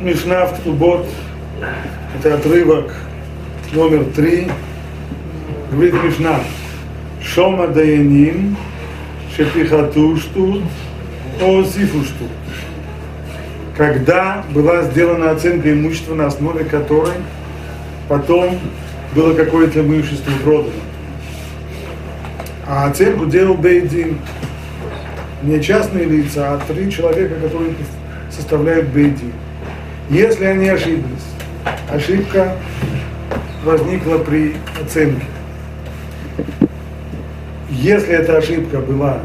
Мишна в Ктубот, это отрывок номер три, говорит Мишна, Шома Даяним, Шепихату штут, Осифу штут. Когда была сделана оценка имущества, на основе которой потом было какое-то имущество продано. А оценку делал Бейдин не частные лица, а три человека, которые составляют Бейдин. Если они ошиблись, ошибка возникла при оценке. Если эта ошибка была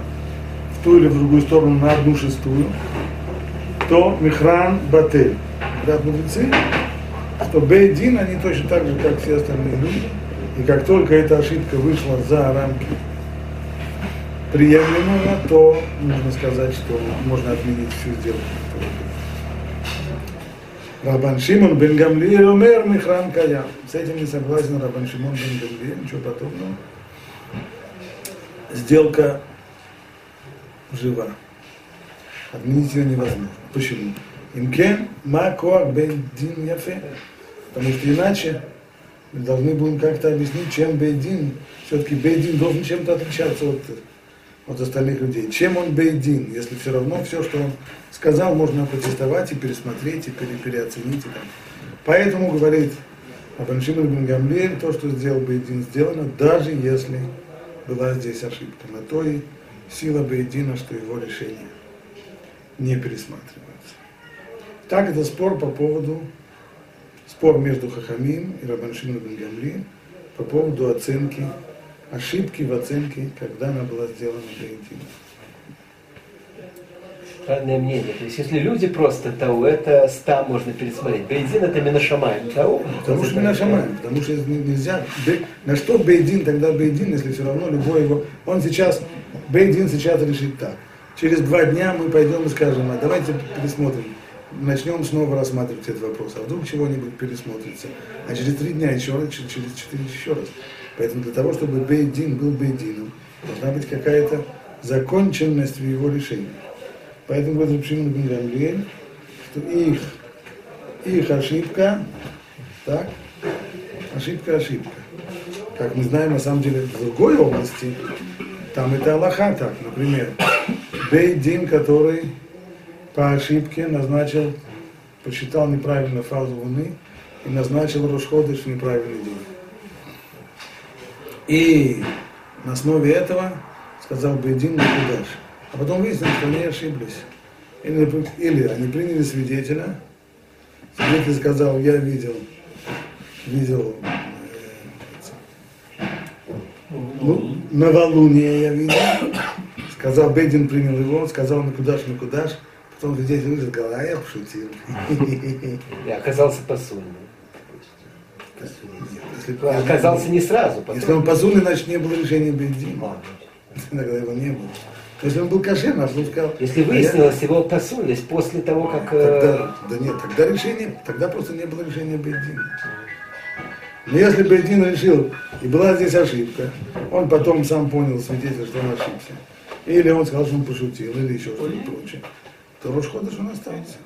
в ту или в другую сторону на одну шестую, то Михран Батель. Говорят мудрецы, что Бейдин, они точно так же, как все остальные люди, и как только эта ошибка вышла за рамки приемлемого, то можно сказать, что можно отменить всю сделку. Рабан Шимон бен Гамлиэль умер Михран Каям. С этим не согласен Рабан Шимон бен Гамлиэль, ничего подобного. Сделка жива. Отменить ее невозможно. Почему? Имкен Макоак бен Дин Яфе. Потому что иначе мы должны будем как-то объяснить, чем Бейдин, все-таки Бейдин должен чем-то отличаться от от остальных людей. Чем он бейдин, если все равно все, что он сказал, можно протестовать и пересмотреть, и пере, переоценить. И. Поэтому говорит Бен Гамлиэль, то, что сделал бейдин, сделано, даже если была здесь ошибка. На то и сила бейдина, что его решение не пересматривается. Так это спор по поводу, спор между Хахамим и Рабаншин Бен Гамлиэль по поводу оценки ошибки в оценке, когда она была сделана интима. Странное мнение. То есть, если люди просто тау, это ста можно пересмотреть. Бейдин это Минашамаем. Тау? Потому что Минашамаем. Потому что нельзя. На что Бейдин тогда Бейдин, если все равно любой его. Он сейчас, Бейдин сейчас решит так. Через два дня мы пойдем и скажем, а давайте пересмотрим. Начнем снова рассматривать этот вопрос. А вдруг чего-нибудь пересмотрится. А через три дня еще раз, через четыре еще раз. Поэтому для того, чтобы Бейдин был Бейдином, должна быть какая-то законченность в его решении. Поэтому говорит Шимон бен Гамлиэль, что их, их ошибка, так, ошибка, ошибка. Как мы знаем, на самом деле, в другой области, там это Аллаха так, например, Бейдин, который по ошибке назначил, посчитал неправильно фазу Луны и назначил Рошходыш в неправильный день. И на основе этого сказал Бейдин Накудаш. А потом выяснилось, что они ошиблись. Или, или они приняли свидетеля, свидетель сказал, я видел, видел ну, новолуние я видел, сказал, Бейдин принял его, сказал Накудаш, Накудаш, потом свидетель вышел, сказал, а я пошутил. И оказался посульным. Если оказался не сразу. Потом... Если он позульный, значит не было решения Бейдина. Иногда его не было. Если он был кошерным, а сказал... Если выяснилась его посульность после того, как... Э, тогда, да нет, тогда решение, тогда просто не было решения Бейдина. Но если Бейдин решил, и была здесь ошибка, он потом сам понял, свидетель, что он ошибся, или он сказал, что он пошутил, или еще что-то прочее, то Рошходыш он остался.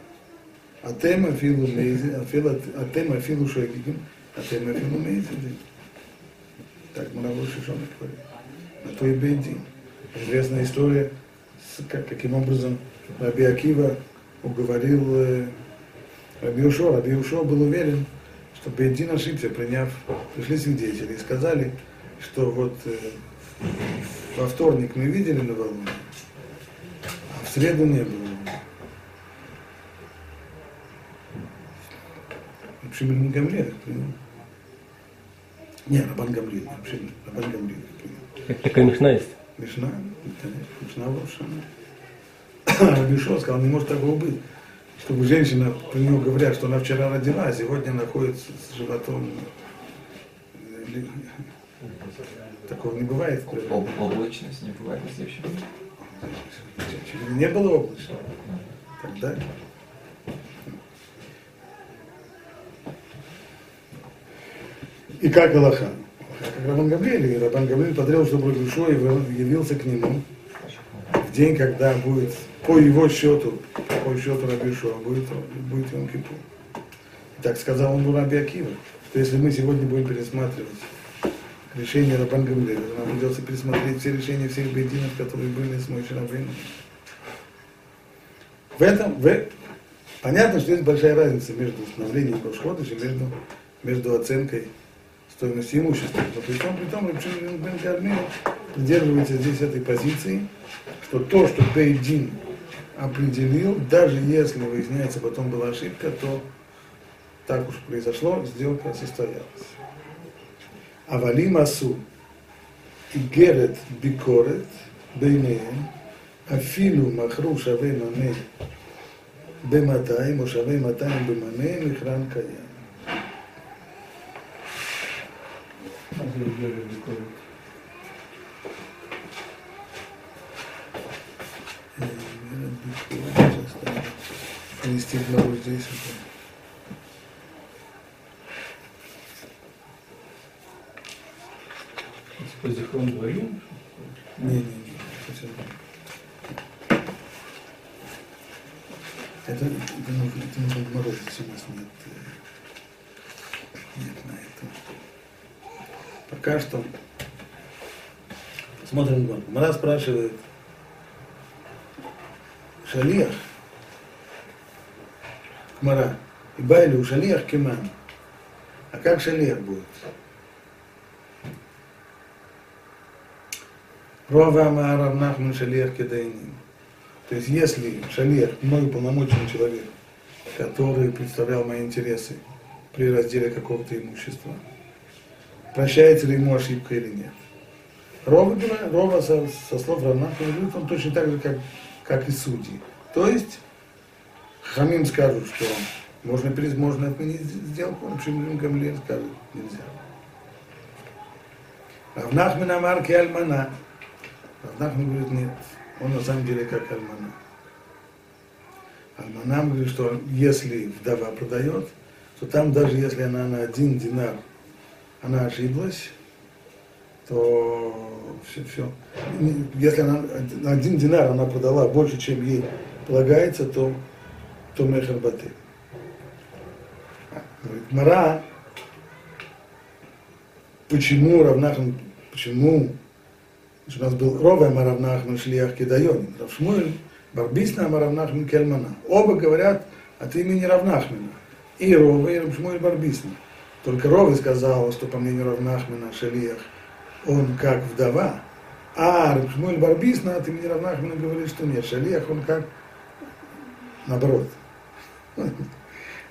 А тема филу мейзи, а тема филу шегигим, а ты мы фильм умеете Так мы на Шишона говорим. На то и Бейдин. Известная история, как, каким образом Раби Акива уговорил э, Раби Ушо. Раби Ушо был уверен, что Бейдин ошибся, приняв, пришли свидетели и сказали, что вот э, во вторник мы видели новолуние, а в среду не было. Шимон Гамлех принял. Не, Рабан Гамлин, вообще Рабан Гамлин принял. Такая мишна есть? Мишна, конечно, мишна Рошана. Рабишо сказал, не может такого быть, чтобы женщина, про нее говорят, что она вчера родила, а сегодня находится с животом. Такого не бывает. Об, облачность не бывает в следующем Не было облачно. Тогда И как Галаха? Как Рабан Гавриэль, и Рабан Гавриэль потребовал, чтобы Рагушой явился к нему в день, когда будет по его счету по счету Рабишуа будет, будет Йом Кипур. Так сказал он Раби Акива, что если мы сегодня будем пересматривать решение Рабан Гамлеля, нам придется пересмотреть все решения всех бединов, которые были с Мой Рабейном. В этом, в, понятно, что есть большая разница между установлением Рошходыш и между, между оценкой стоимости имущества. Но при том, при том, Рабшин здесь этой позиции, что то, что Бейдин определил, даже если выясняется потом была ошибка, то так уж произошло, сделка состоялась. Авалим Асу и Герет Бикорет Бейнеем Афилу Махру Шаве Маме Бематаем, Ушаве Матаем Бемаме Михран Каям. Листы главы здесь. По зихром двоим? Не, не, не. Это, это, это, это, нет, нет, это, это, это, это, это, это, это, это, это, это, это, это, это, Пока что смотрим Гон. Мара спрашивает, Шалиях, Мара, и Байли у Шалиях Кеман. А как Шалиях будет? Рова Амара Нахман Шалиях Кедайнин. То есть если Шалиях, мой полномоченный человек, который представлял мои интересы при разделе какого-то имущества, прощается ли ему ошибка или нет. Рова, Рова со, со слов Равнахмана говорит, он точно так же, как, как и судьи. То есть Хамим скажут, что можно, можно отменить сделку, Шимрим Гамлиэль скажет, нельзя. Равнахман Амар Альмана. Равнахман говорит, нет, он на самом деле как Альмана. Альмана говорит, что если вдова продает, то там даже если она на один динар, она ошиблась, то все, все. Если она на один динар она продала больше, чем ей полагается, то, то мехер баты. Говорит, Мара, почему Равнахман, почему у нас был Рова Маравнахман Шлиях Кедайон, Равшмуэль, Барбисна Маравнахман Кельмана. Оба говорят от имени Равнахмана. И Рова, и Равшмуэль Барбисна. Только Рова сказал, что по мнению Равнахмана Шалиях, он как вдова. А Равшмуэль Барбисна от имени Равнахмана говорит, что нет, Шалиях он как наоборот.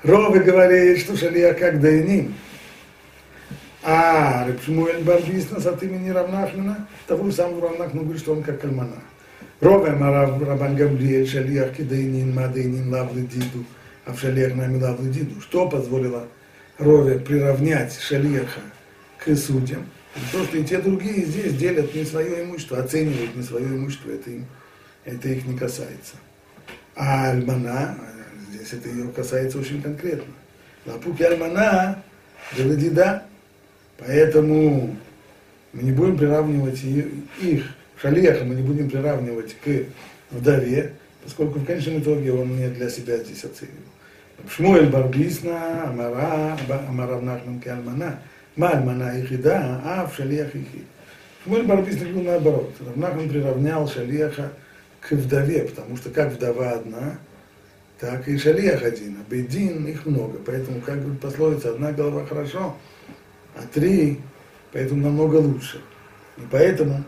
Рова говорит, что Шалиях как Дайним. А Рабшмуэль Барбиснас от имени Равнахмана, того самого Равнахмана говорит, что он как Кальмана. Рове Рабан Гамлиэль, Шалиях Кидайнин, Мадайнин, Лавлы Диду, а в Шалиях нами Диду. Что позволило Рове приравнять Шалиаха к судьям? То, что и те другие здесь делят не свое имущество, оценивают не свое имущество, это, им, это их не касается. А Альмана, здесь это ее касается очень конкретно. Лапуки Альмана, Джавадида, Поэтому мы не будем приравнивать их, шалеха мы не будем приравнивать к вдове, поскольку в конечном итоге он не для себя здесь оценивал. Шмуэль Барбисна, Амара, Амара Нахман Кальмана, Мальмана Ихида, а в шалех Ихид. Шмуэль Барбисна говорил наоборот. Равнахман приравнял шалеха к вдове, потому что как вдова одна, так и шалех один, а бедин их много. Поэтому, как говорит пословица, одна голова хорошо, а три, поэтому намного лучше. И поэтому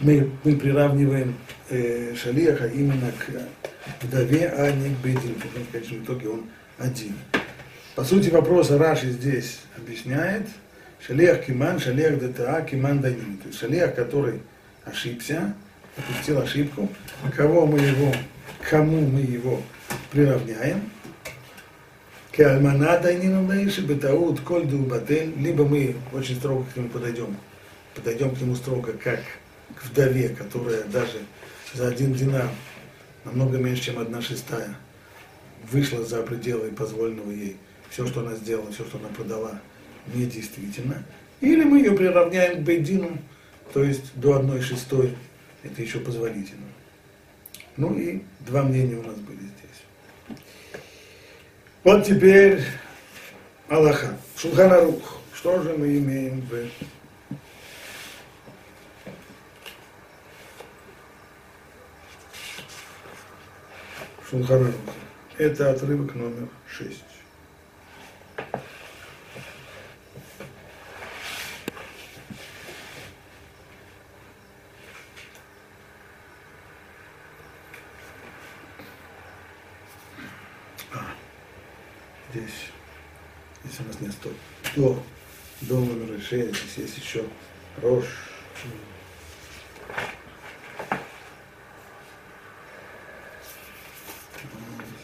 мы, мы приравниваем э, Шалиаха именно к вдове, а не к Бедин, потому что в конечном итоге он один. По сути вопроса Раши здесь объясняет, Шалиах Киман, Шалиах ДТА, Киман Данин. То есть Шалиах, который ошибся, допустил ошибку, кого мы его, кому мы его приравняем, Кальмана дайнину наиши бетаут коль дубатель, либо мы очень строго к нему подойдем, подойдем к нему строго, как к вдове, которая даже за один динар, намного меньше, чем одна шестая, вышла за пределы позволенного ей. Все, что она сделала, все, что она продала, недействительно. Или мы ее приравняем к Бейдину, то есть до одной шестой, это еще позволительно. Ну и два мнения у нас были здесь. Вот теперь Аллаха. Шулханарух. Что же мы имеем в Шулханарух. Это отрывок номер шесть. здесь, здесь у нас нет стоп. До, до номера 6, здесь есть еще рожь.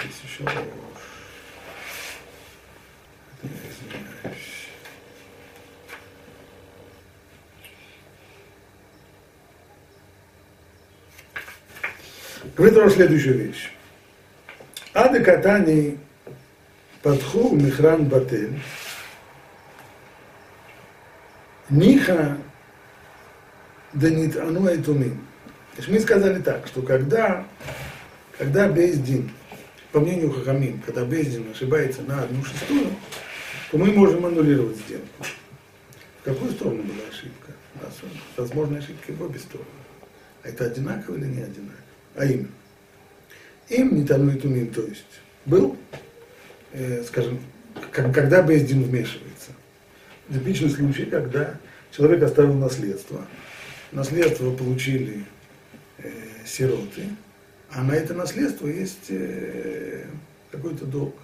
Здесь еще рожь. Это я извиняюсь вытворил следующую вещь. Ады Катани Патху Михран Батель. Ниха Данит Ану Айтумим. То есть мы сказали так, что когда, когда Бейздин, по мнению Хахамим, когда Бейздин ошибается на одну шестую, то мы можем аннулировать сделку. В какую сторону была ошибка? У нас возможны ошибки в обе стороны. А это одинаково или не одинаково? А именно, им не тану и тумин, то есть был э, скажем, когда Бездин вмешивается. Типичный случай, когда человек оставил наследство. Наследство получили э, сироты, а на это наследство есть э, какой-то долг.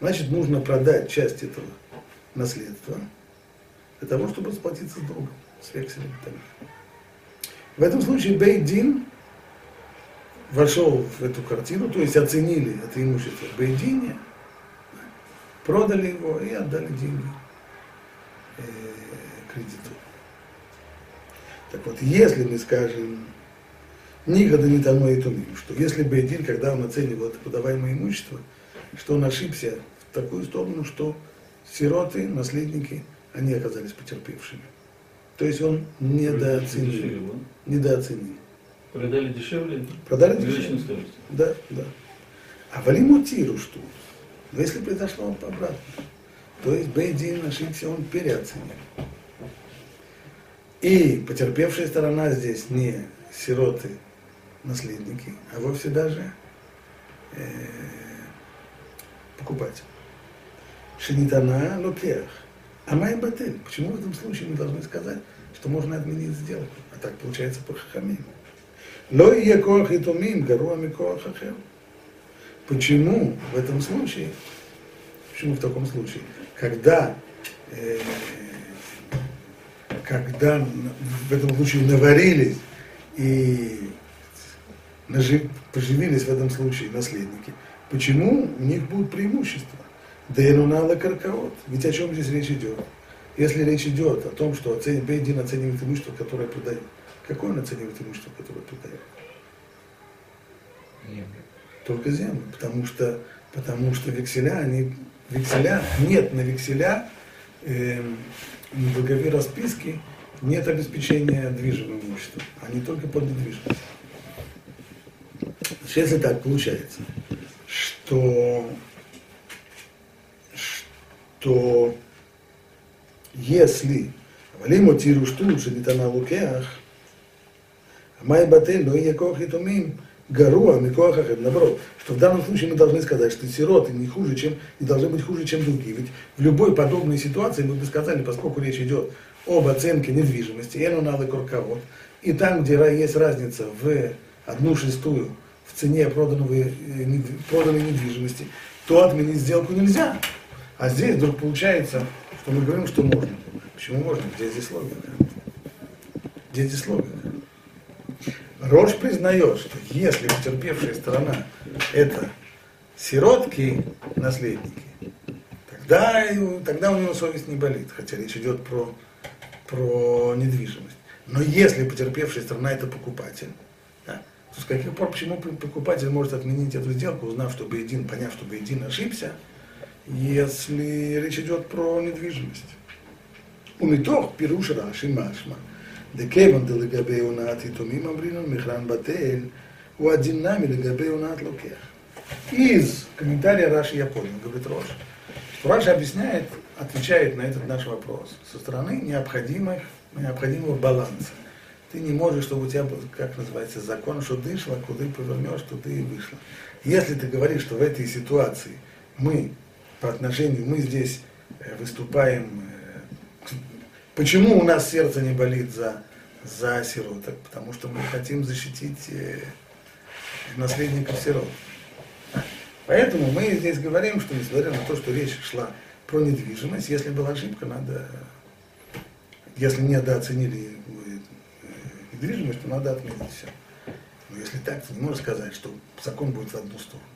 Значит, нужно продать часть этого наследства для того, чтобы расплатиться с долгом, с векселем. В этом случае Бейдин вошел в эту картину, то есть оценили это имущество Бейдине – продали его и отдали деньги э, кредитору. Так вот, если мы скажем, никогда не тому и тумим, что если бы один, когда он оценивал это подаваемое имущество, что он ошибся в такую сторону, что сироты, наследники, они оказались потерпевшими. То есть он недооценил. Недооценил. Продали дешевле? Продали дешевле. Да, да. А валиму тиру что? Но если произошло обратно, то есть Бейдин ошибся, он переоценил. И потерпевшая сторона здесь не сироты, наследники, а вовсе даже э, покупатель. Шинитана локех. А май батель. Почему в этом случае мы должны сказать, что можно отменить сделку? А так получается по хахамим. Ло и якоах и тумим, гаруа микоах ахер. Почему в этом случае, почему в таком случае, когда, э, когда в этом случае наварились и нажив, поживились в этом случае наследники, почему у них будут преимущества? Да и надо каркаот. Ведь о чем здесь речь идет? Если речь идет о том, что оценивает, Бейдин оценивает имущество, которое продает, какое он оценивает имущество, которое продает? только землю, потому что, потому что векселя, они, векселя, нет на векселя, э, договоре расписки нет обеспечения движимым имуществом, они только под недвижимость. Если так получается, что, что если Валиму тиру штут, шедитана лукеах, май и якох и тумим, Гаруа, Микоахахем, наоборот, что в данном случае мы должны сказать, что сироты не хуже, чем, не должны быть хуже, чем другие. Ведь в любой подобной ситуации мы бы сказали, поскольку речь идет об оценке недвижимости, эну надо курковод, и там, где есть разница в одну шестую в цене проданного, э, проданной недвижимости, то отменить сделку нельзя. А здесь вдруг получается, что мы говорим, что можно. Почему можно? Где здесь логика? Где здесь логика? Рош признает, что если потерпевшая сторона это сиротки, наследники, тогда, тогда у него совесть не болит, хотя речь идет про, про недвижимость. Но если потерпевшая сторона это покупатель, да, то с каких пор, почему покупатель может отменить эту сделку, узнав, что Бейдин, поняв, что Бейдин ошибся, если речь идет про недвижимость? У метох пируш раши машма. דכיוון דלגבי הונאת יתומים אמרינו מכרן בתל, у один нами легабе у лукех. Из комментария Раши я понял, говорит Рош, что Раши объясняет, отвечает на этот наш вопрос со стороны необходимых, необходимого баланса. Ты не можешь, чтобы у тебя, был, как называется, закон, что дышло, куда повернешь, туда и вышло. Если ты говоришь, что в этой ситуации мы по отношению, мы здесь э, выступаем, э, почему у нас сердце не болит за, за сироток? Потому что мы хотим защитить э, наследников сирот. Поэтому мы здесь говорим, что несмотря на то, что речь шла про недвижимость, если была ошибка, надо, если недооценили недвижимость, то надо отменить все. Но если так, ты не можешь сказать, что закон будет в одну сторону.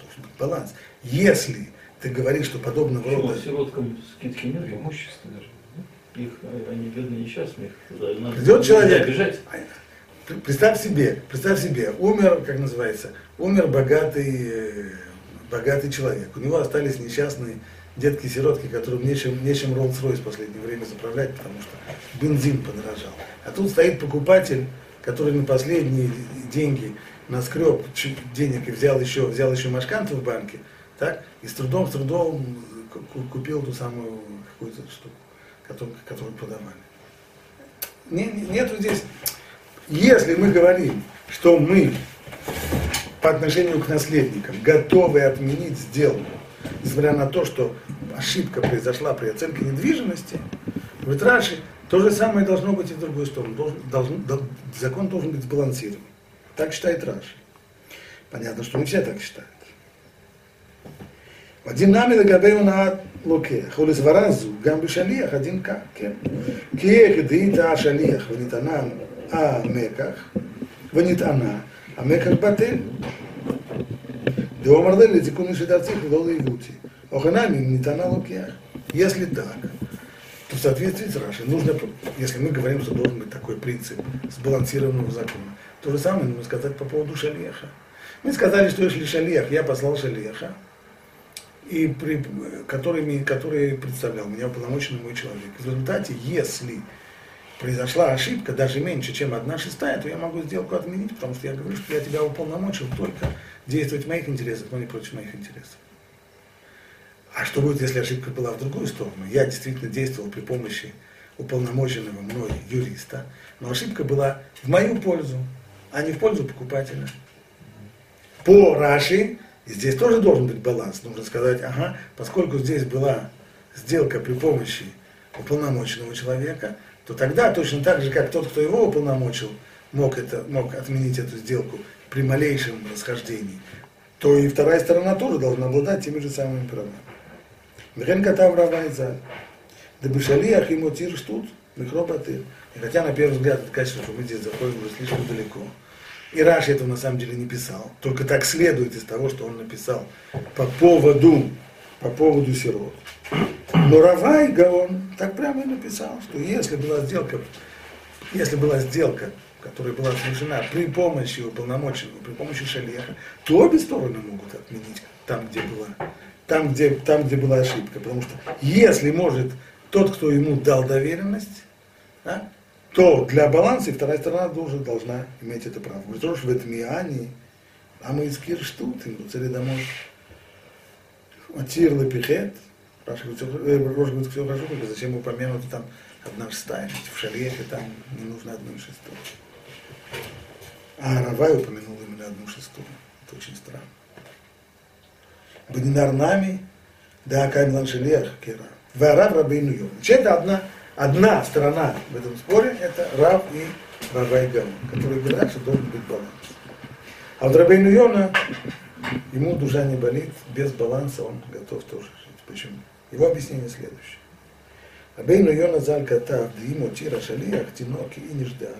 Должен быть баланс. Если ты говоришь, что подобного Почему рода... сироткам скидки нет? Имущество даже. Их, а, они бедные несчастные. их надо- Придет нельзя человек, обижать. Пр- Представь себе, представь себе, умер, как называется, умер богатый, э, богатый человек. У него остались несчастные детки-сиротки, которым нечем, нечем Rolls-Royce в последнее время заправлять, потому что бензин подорожал. А тут стоит покупатель, который на последние деньги наскреб денег и взял еще, взял еще машканту в банке, так, и с трудом, с трудом ку- купил ту самую какую-то штуку, которую, которую продавали. Не- не- нету здесь если мы говорим, что мы по отношению к наследникам готовы отменить сделку, несмотря на то, что ошибка произошла при оценке недвижимости, говорит Раши, то же самое должно быть и в другую сторону. Должен, должен- дол- закон должен быть сбалансирован. Так считает Раши. Понятно, что не все так считают. один נמי לגבי הונאת לוקח, ולסברה זו גם בשליח הדין כך, כן? כי הקדית השליח ונטענה המקח, ונטענה המקח בטל. דאמר לי לתיקון משדרציך ולא לעיוותי. אוכנמי אם נטענה לוקח. Если так, то в соответствии с Рашей нужно, если мы говорим, что должен быть такой принцип сбалансированного закона, то же самое нужно сказать по поводу шалеха. Мы сказали, что если шалех, я послал шалеха, и при, который, ми- который представлял меня уполномоченный мой человек. В результате, если произошла ошибка, даже меньше, чем одна шестая, то я могу сделку отменить, потому что я говорю, что я тебя уполномочил только действовать в моих интересах, но не против моих интересов. А что будет, если ошибка была в другую сторону? Я действительно действовал при помощи уполномоченного мной юриста, но ошибка была в мою пользу, а не в пользу покупателя. По Раши здесь тоже должен быть баланс. Нужно сказать, ага, поскольку здесь была сделка при помощи уполномоченного человека, то тогда точно так же, как тот, кто его уполномочил, мог, это, мог отменить эту сделку при малейшем расхождении, то и вторая сторона тоже должна обладать теми же самыми правами. Михен Катав Равайзаль. Да бешалиях ему тир штут, микробатыр. И хотя на первый взгляд это кажется, что мы здесь заходим уже слишком далеко. И Раши этого на самом деле не писал. Только так следует из того, что он написал по поводу, по поводу сирот. Но Равай Гаон так прямо и написал, что если была сделка, если была сделка, которая была совершена при помощи уполномоченного, при помощи шалеха, то обе стороны могут отменить там, где была, там, где, там, где была ошибка. Потому что если может тот, кто ему дал доверенность, да, то для баланса и вторая сторона тоже должна иметь это право. Говорит, что в этом Иоанне, а мы из Кирштут, им цели домой. Атир лепихет, Раша говорит, всё- э, все хорошо, зачем упомянуто там одна шестая, в шалехе там не нужно одну шестую. А Равай упомянул именно одну шестую. Это очень странно. Бадинар нами, да, Каймлан Шелех, Кера. Варав Рабейну Йом. Это одна, одна сторона в этом споре, это Рав и Равай Гаон, которые говорят, что должен быть баланс. А вот Рабейну Йона, ему душа не болит, без баланса он готов тоже жить. Почему? Его объяснение следующее. Рабейну Йона Заль Катав, Диму Тира Шалиях, Тиноки и Неждальна.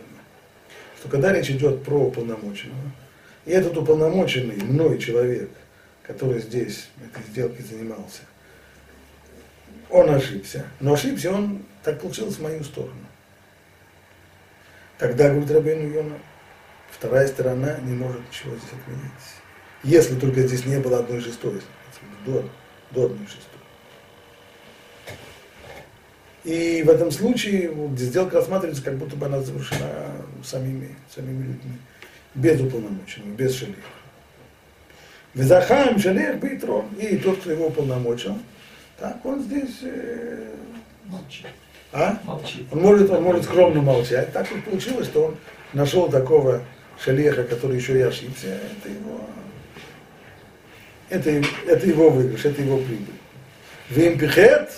Что когда речь идет про уполномоченного, и этот уполномоченный мной человек, который здесь этой сделкой занимался, он ошибся. Но ошибся он, так получилось, в мою сторону. Тогда, говорит Рабейну Йона, вторая сторона не может ничего здесь отменить. Если только здесь не было одной шестой, до, до одной шестой. И в этом случае сделка рассматривается, как будто бы она завершена самими, самими людьми. без уполномоченного, без шалиха. Визахаем шалех бейтрон. И тот, кто его уполномочил, так он здесь... э, Молчи. А? Молчи. Он может, он может скромно молчать. Так вот получилось, что он нашел такого шалеха, который еще и ошибся. Это его, это, это его выигрыш, это его прибыль. Вимпихет,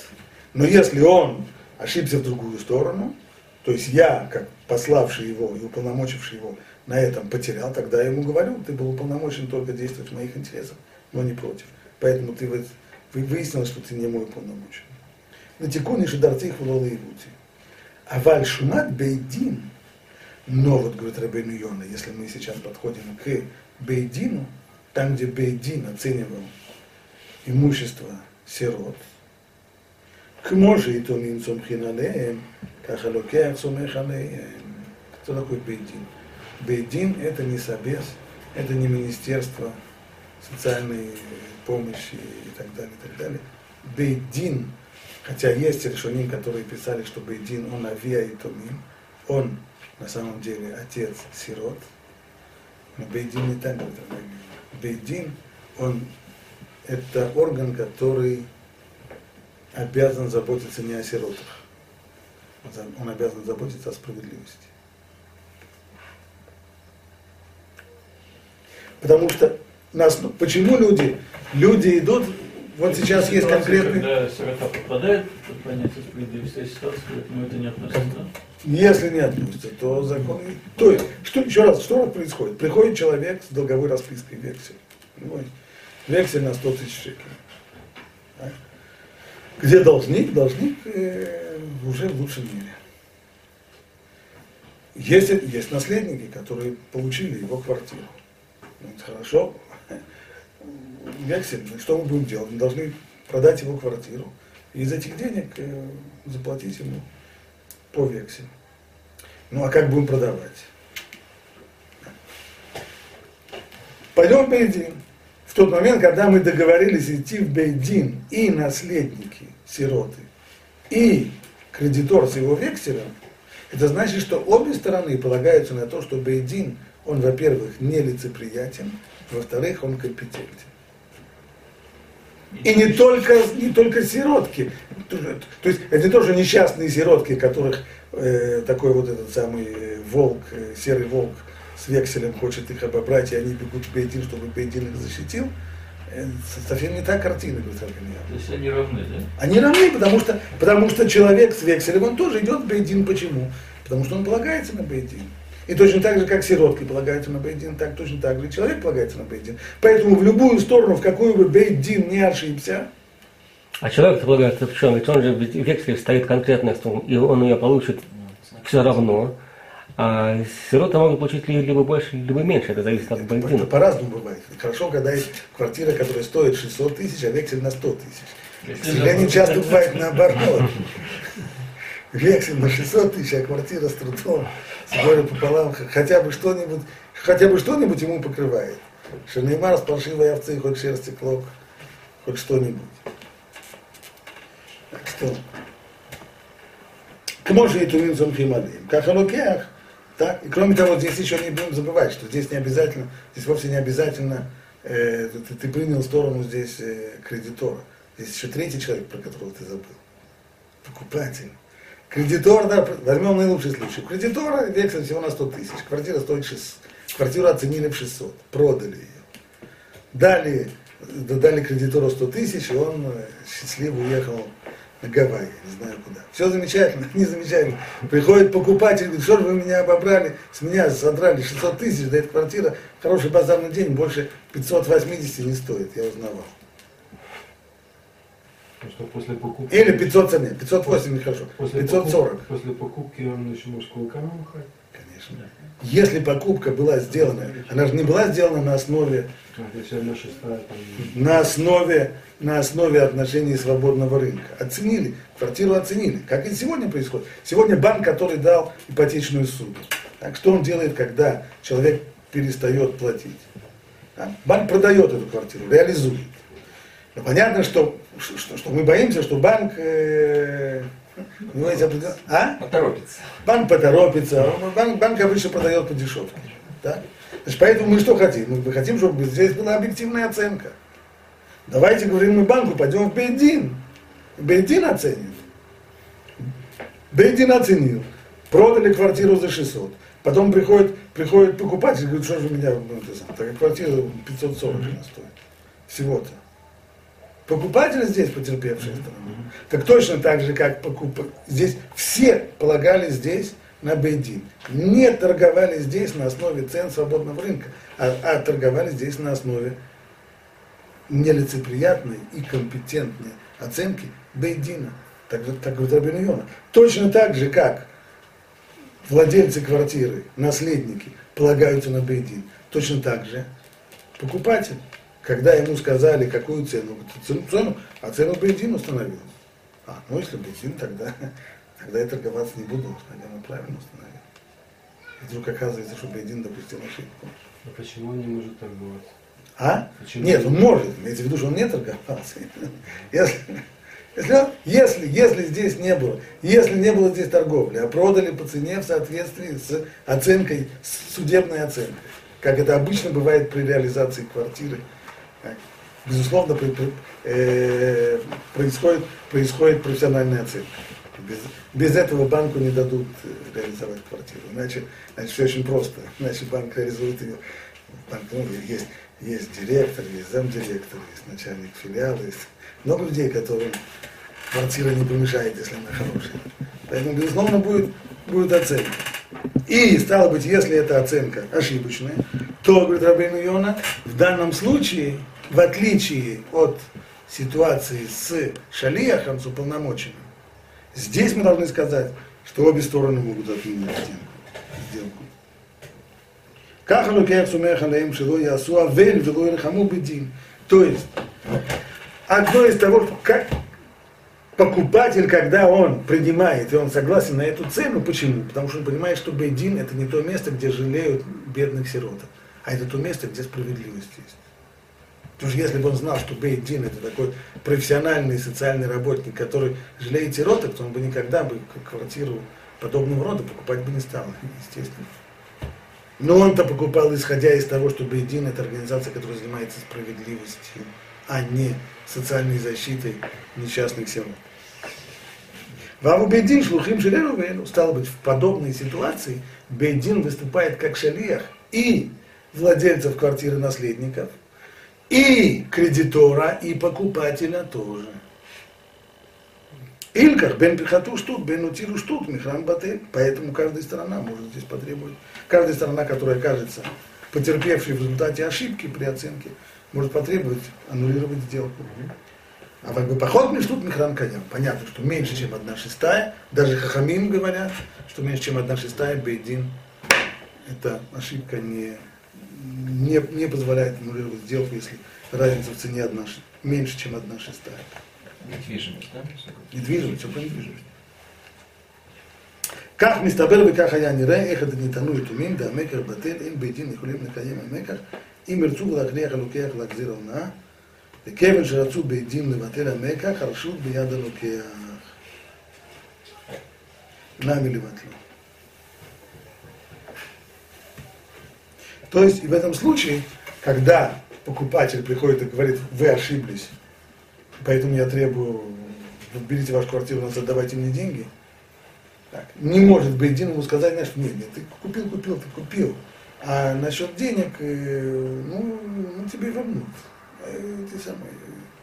но если он ошибся в другую сторону, то есть я, как пославший его и уполномочивший его, на этом потерял, тогда я ему говорю, ты был уполномочен только действовать в моих интересах, но не против. Поэтому ты вы, вы выяснилось, что ты не мой уполномоченный. На тикуне шидарцих влола и вути. А валь шумат бейдин, но вот, говорит Рабейну Йона, если мы сейчас подходим к бейдину, там, где бейдин оценивал имущество сирот, к може и то минцом хиналеем, как алокех сумех алеем. Кто такой бейдин? Бейдин это не собес, это не министерство социальной помощи и так далее, и так далее. Бейдин, хотя есть решения, которые писали, что Бейдин, он авиа и томим, он на самом деле отец сирот, но Бейдин не так говорит. Бейдин, он это орган, который обязан заботиться не о сиротах, он за- он обязан заботиться о справедливости. Потому что нас, почему люди, люди идут, вот сейчас есть конкретный, Когда сирота попадает под понятие справедливости, есть ситуация, к нему это не относится. если не относится, то закон. То есть, что, еще раз, что происходит? Приходит человек с долговой распиской вексель. Понимаете? Вексель на 100 тысяч шекелей. Так? Где должник? Должник э, уже в лучшем мире. Есть, есть наследники, которые получили его квартиру. Ну, это хорошо. Вексель, ну, что мы будем делать? Мы должны продать его квартиру и из этих денег э, заплатить ему по векселю. Ну а как будем продавать? Пойдем в Бейдин. В тот момент, когда мы договорились идти в Бейдин и наследники, сироты, и кредитор с его векселем, это значит, что обе стороны полагаются на то, что Бейдин, он, во-первых, нелицеприятен, во-вторых, он компетентен. И не только, не только сиротки. То, есть это тоже несчастные сиротки, которых э, такой вот этот самый э, волк, э, серый волк с векселем хочет их обобрать, и они бегут в Бейдин, чтобы Бейдин их защитил. Э, совсем не та картина, говорит. То есть они равны, да? Они равны, потому что, потому что человек с векселем, он тоже идет в Бейдин. Почему? Потому что он полагается на Бейдин. И точно так же, как сиротки полагаются на Бейдин, так точно так же человек полагается на Бейдин. Поэтому в любую сторону, в какую бы Бейдин не ошибся, А человек полагается в чем? Ведь он же в векселе стоит конкретная сумма, и он ее получит все равно. А сироты могут получить ли- либо больше, либо меньше, это зависит от это бандина. по-разному бывает. Хорошо, когда есть квартира, которая стоит 600 тысяч, а вексель на 100 тысяч. К сожалению, часто бывает наоборот. Вексель на 600 тысяч, а квартира с трудом, с горем пополам, хотя бы что-нибудь, хотя бы что-нибудь ему покрывает. Шанеймар с паршивой овцы, хоть шерсти клок, хоть что-нибудь. Так что, к може и тумин зомхималим. Как алокеах, так. И кроме того, здесь еще не будем забывать, что здесь не обязательно, здесь вовсе не обязательно э, ты, ты принял сторону здесь э, кредитора. Здесь еще третий человек, про которого ты забыл. Покупатель. Кредитор, да, возьмем наилучший случай. У кредитора вексель всего на 100 тысяч, квартира стоит 600. Квартиру оценили в 600, продали ее. Дали, дали кредитору 100 тысяч, и он э, счастливо уехал на Гавайи, не знаю куда. Все замечательно, не замечательно. Приходит покупатель, говорит, что же вы меня обобрали, с меня содрали 600 тысяч, да эта квартира, хороший базарный день, больше 580 не стоит, я узнавал. Что после покупки... Или 500, нет, 508 нехорошо, После 540. покуп- После покупки он еще может кулаками махать. Конечно. Если покупка была сделана, она же не была сделана на основе, шестая там... на основе, на основе отношений свободного рынка. Оценили, квартиру оценили. Как и сегодня происходит. Сегодня банк, который дал ипотечную суду. Так что он делает, когда человек перестает платить? А? Банк продает эту квартиру, реализует. Но понятно, что, что, что мы боимся, что банк э, у него есть определен- А? Поторопится. Банк поторопится, банк, банк обычно продает по дешевке. Да? Значит, поэтому мы что хотим? Мы хотим, чтобы здесь была объективная оценка. Давайте, говорим мы банку, пойдем в Бейдин. Бейдин оценит. Бейдин оценил. Продали квартиру за 600. Потом приходит, приходит покупатель и говорит, что же у меня, ну, это такая квартира 540 она стоит. Всего-то. Покупатель здесь потерпевшая сторона. Так точно так же, как покуп... здесь все полагали здесь на бейдин. Не торговали здесь на основе цен свободного рынка, а, а торговали здесь на основе нелицеприятной и компетентной оценки бейдина. Так, так говорит Рабин Йона. Точно так же, как владельцы квартиры, наследники, полагаются на бейдин. Точно так же покупатель когда ему сказали, какую цену, цену, а цену бензин установил. А, ну если бензин, тогда, тогда я торговаться не буду, наверное, правильно установил. И вдруг оказывается, что бензин допустил ошибку. А почему он не может торговаться? А? Почему? Нет, он может, имеется в виду, что он не торговался. Если, если, если, если здесь не было, если не было здесь торговли, а продали по цене в соответствии с оценкой, с судебной оценкой, как это обычно бывает при реализации квартиры, безусловно, при- при- э, происходит, происходит профессиональная оценка. Без, без этого банку не дадут э, реализовать квартиру. Иначе, значит, все очень просто. Иначе банк реализует ее. Банк, ну, есть, есть директор, есть замдиректор, есть начальник филиала, есть много людей, которым квартира не помешает, если она хорошая. Поэтому, безусловно, будет, будет оценка. И, стало быть, если эта оценка ошибочная, то, говорит Рабейну Йона, в данном случае, в отличие от ситуации с шалиахом, с уполномоченным, здесь мы должны сказать, что обе стороны могут отменить сделку. Как лукех сумех алеем шило ясу авель вело ирхаму бедин. То есть, одно из того, как покупатель, когда он принимает, и он согласен на эту цену, почему? Потому что он понимает, что Бейдин это не то место, где жалеют бедных сироток, а это то место, где справедливость есть. Потому что если бы он знал, что Бейдин это такой профессиональный социальный работник, который жалеет сироток, то он бы никогда бы квартиру подобного рода покупать бы не стал, естественно. Но он-то покупал, исходя из того, что Бейдин это организация, которая занимается справедливостью, а не социальной защитой несчастных сирот. Ваву Бейдин шлухим шелеру вейну. Стало быть, в подобной ситуации Бейдин выступает как шалиях и владельцев квартиры наследников, и кредитора, и покупателя тоже. Илькар, бен пихату штук, бен утиру штук, михрам бате. Поэтому каждая сторона может здесь потребовать. Каждая сторона, которая окажется потерпевшей в результате ошибки при оценке, может потребовать аннулировать сделку. А как бы поход между михран коня. Понятно, что меньше, чем одна шестая. Даже хахамим говорят, что меньше, чем одна шестая, бейдин. Эта ошибка не, не, не позволяет аннулировать сделку, если разница в цене одна, ш- меньше, чем одна шестая. Недвижимость, да? недвижимость, все про недвижимость. כך מסתבר וכך היה נראה, איך את ניתנו יתומים, דהמקר בטל, אין בית דין יכולים לקיים המקח, אם ירצו להכריח הלוקח להחזיר ההונאה, וכיוון שרצו בית דין לבטל המקח, הרשות ביד הלוקח. נמי לבטלו. То есть и в этом случае, когда покупатель приходит и говорит, вы ошиблись, поэтому я требую, берите вашу квартиру, назад, давайте мне деньги, так, не может быть ему сказать, знаешь, нет, нет, ты купил, купил, ты купил, а насчет денег, э, ну, ну тебе вернут. Э, Ты самый,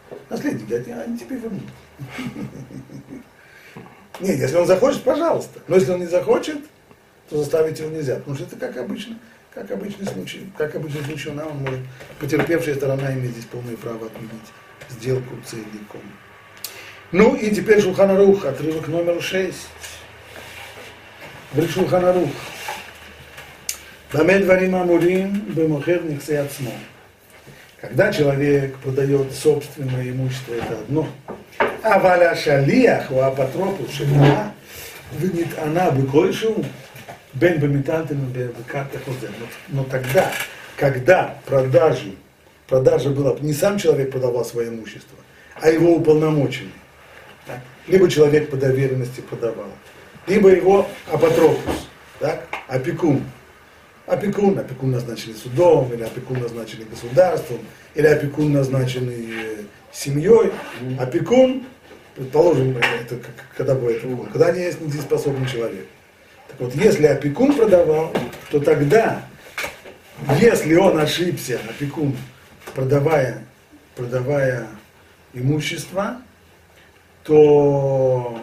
э, наследники, они, они тебе вернут. Нет, если он захочет, пожалуйста. Но если он не захочет, то заставить его нельзя. Потому что это как обычно, как обычный случай, как обычный случай у нас, он может, потерпевшая сторона имеет здесь полное право отменить сделку целиком. Ну и теперь Шуханарух, отрывок номер 6. Шулханарух. Ламед варим амурим бемохер нихсеяцмо. Когда человек продает собственное имущество, это одно. А валя шалиях у апатропу шина, она бы кольшу, бен бамитантен бекарта хозер. Но тогда, когда продажи, продажа была, не сам человек продавал свое имущество, а его уполномоченный. Так? Либо человек по доверенности продавал, либо его апотропус, так? опекун. опекун, опекун назначенный судом, или опекун назначенный государством, или опекун назначенный э, семьей. Опекун, предположим, это когда опекун, когда не есть недееспособный человек. Так вот, если опекун продавал, то тогда, если он ошибся, опекун, продавая, продавая имущество, то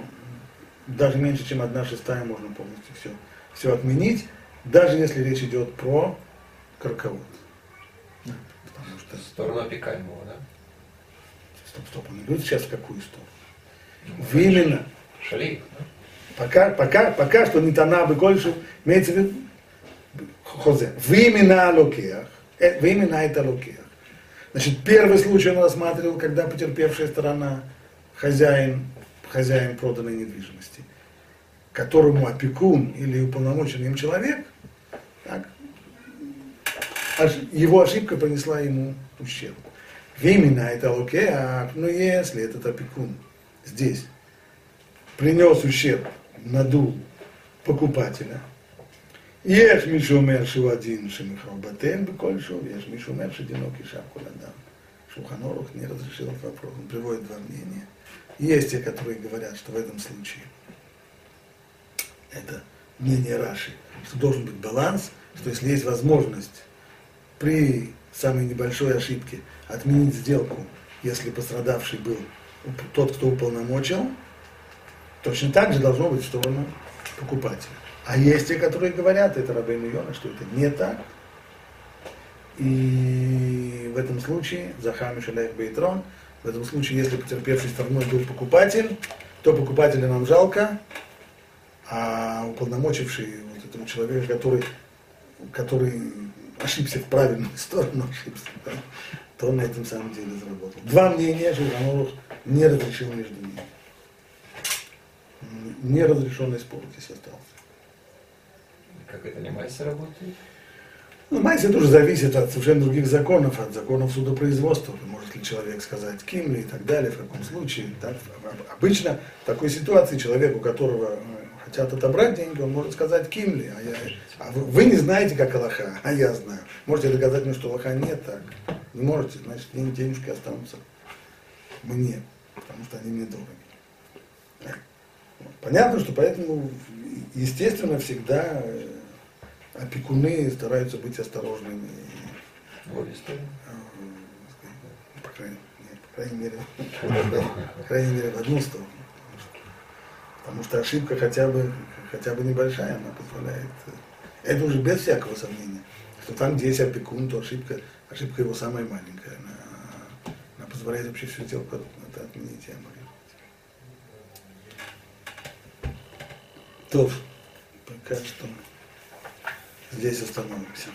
даже меньше, чем одна шестая можно полностью все, все отменить, даже если речь идет про краковод. Потому что, сторону опекаемого, да? стоп, стоп, он идет сейчас в какую сторону? В именно, Шалик, да? Пока, пока, пока что не тана бы больше, имеется в виду, хозе, в именно локеях, э, в именно это локеях. Значит, первый случай он рассматривал, когда потерпевшая сторона, хозяин, хозяин проданной недвижимости, которому опекун или уполномоченный им человек, так, его ошибка принесла ему ущерб. Именно это локеях, но если этот опекун здесь принес ущерб, надул покупателя. יש מי שאומר שהוא הדין שמחרבתן בכל שוב, יש מי שאומר שדינו כשאר כל אדם. Шулхан Орух не разрешил этот вопрос, он приводит два мнения. Есть те, которые говорят, что в этом случае это мнение Раши, что должен быть баланс, что если есть возможность при самой небольшой ошибке отменить сделку, если пострадавший был уп- тот, кто уполномочил, точно так же должно быть в сторону покупателя. А есть те, которые говорят, это Рабейн Йона, что это не так. И в этом случае, Захам Мишелех Бейтрон, в этом случае, если потерпевшей стороной был покупатель, то покупателя нам жалко, а уполномочивший вот этого человека, который, который ошибся в правильную сторону, ошибся, да, то он на этом самом деле заработал. Два мнения Шульханорух не разрешил между ними. Неразрешенный спор здесь остался. Как это не майся работает? Ну, это уже зависит от совершенно других законов, от законов судопроизводства. Может ли человек сказать кимли и так далее, в каком случае. Так, обычно в такой ситуации человек, у которого э, хотят отобрать деньги, он может сказать кимли, а, я, а вы, вы не знаете, как Аллаха, а я знаю. Можете доказать мне, что Аллаха нет так. Не можете, значит, денежки останутся мне, потому что они мне дороги. Понятно, что поэтому, естественно, всегда э, опекуны стараются быть осторожными. Э, По крайней, нет, по крайней мере, по крайней мере, в одну сторону. Потому что ошибка хотя бы, хотя бы небольшая, она позволяет. э, Это уже без всякого сомнения. Что там, где есть опекун, то ошибка, ошибка его самая маленькая. Она, она позволяет вообще всю сделку от- это отменить и аннулировать. То, пока что здесь остановимся.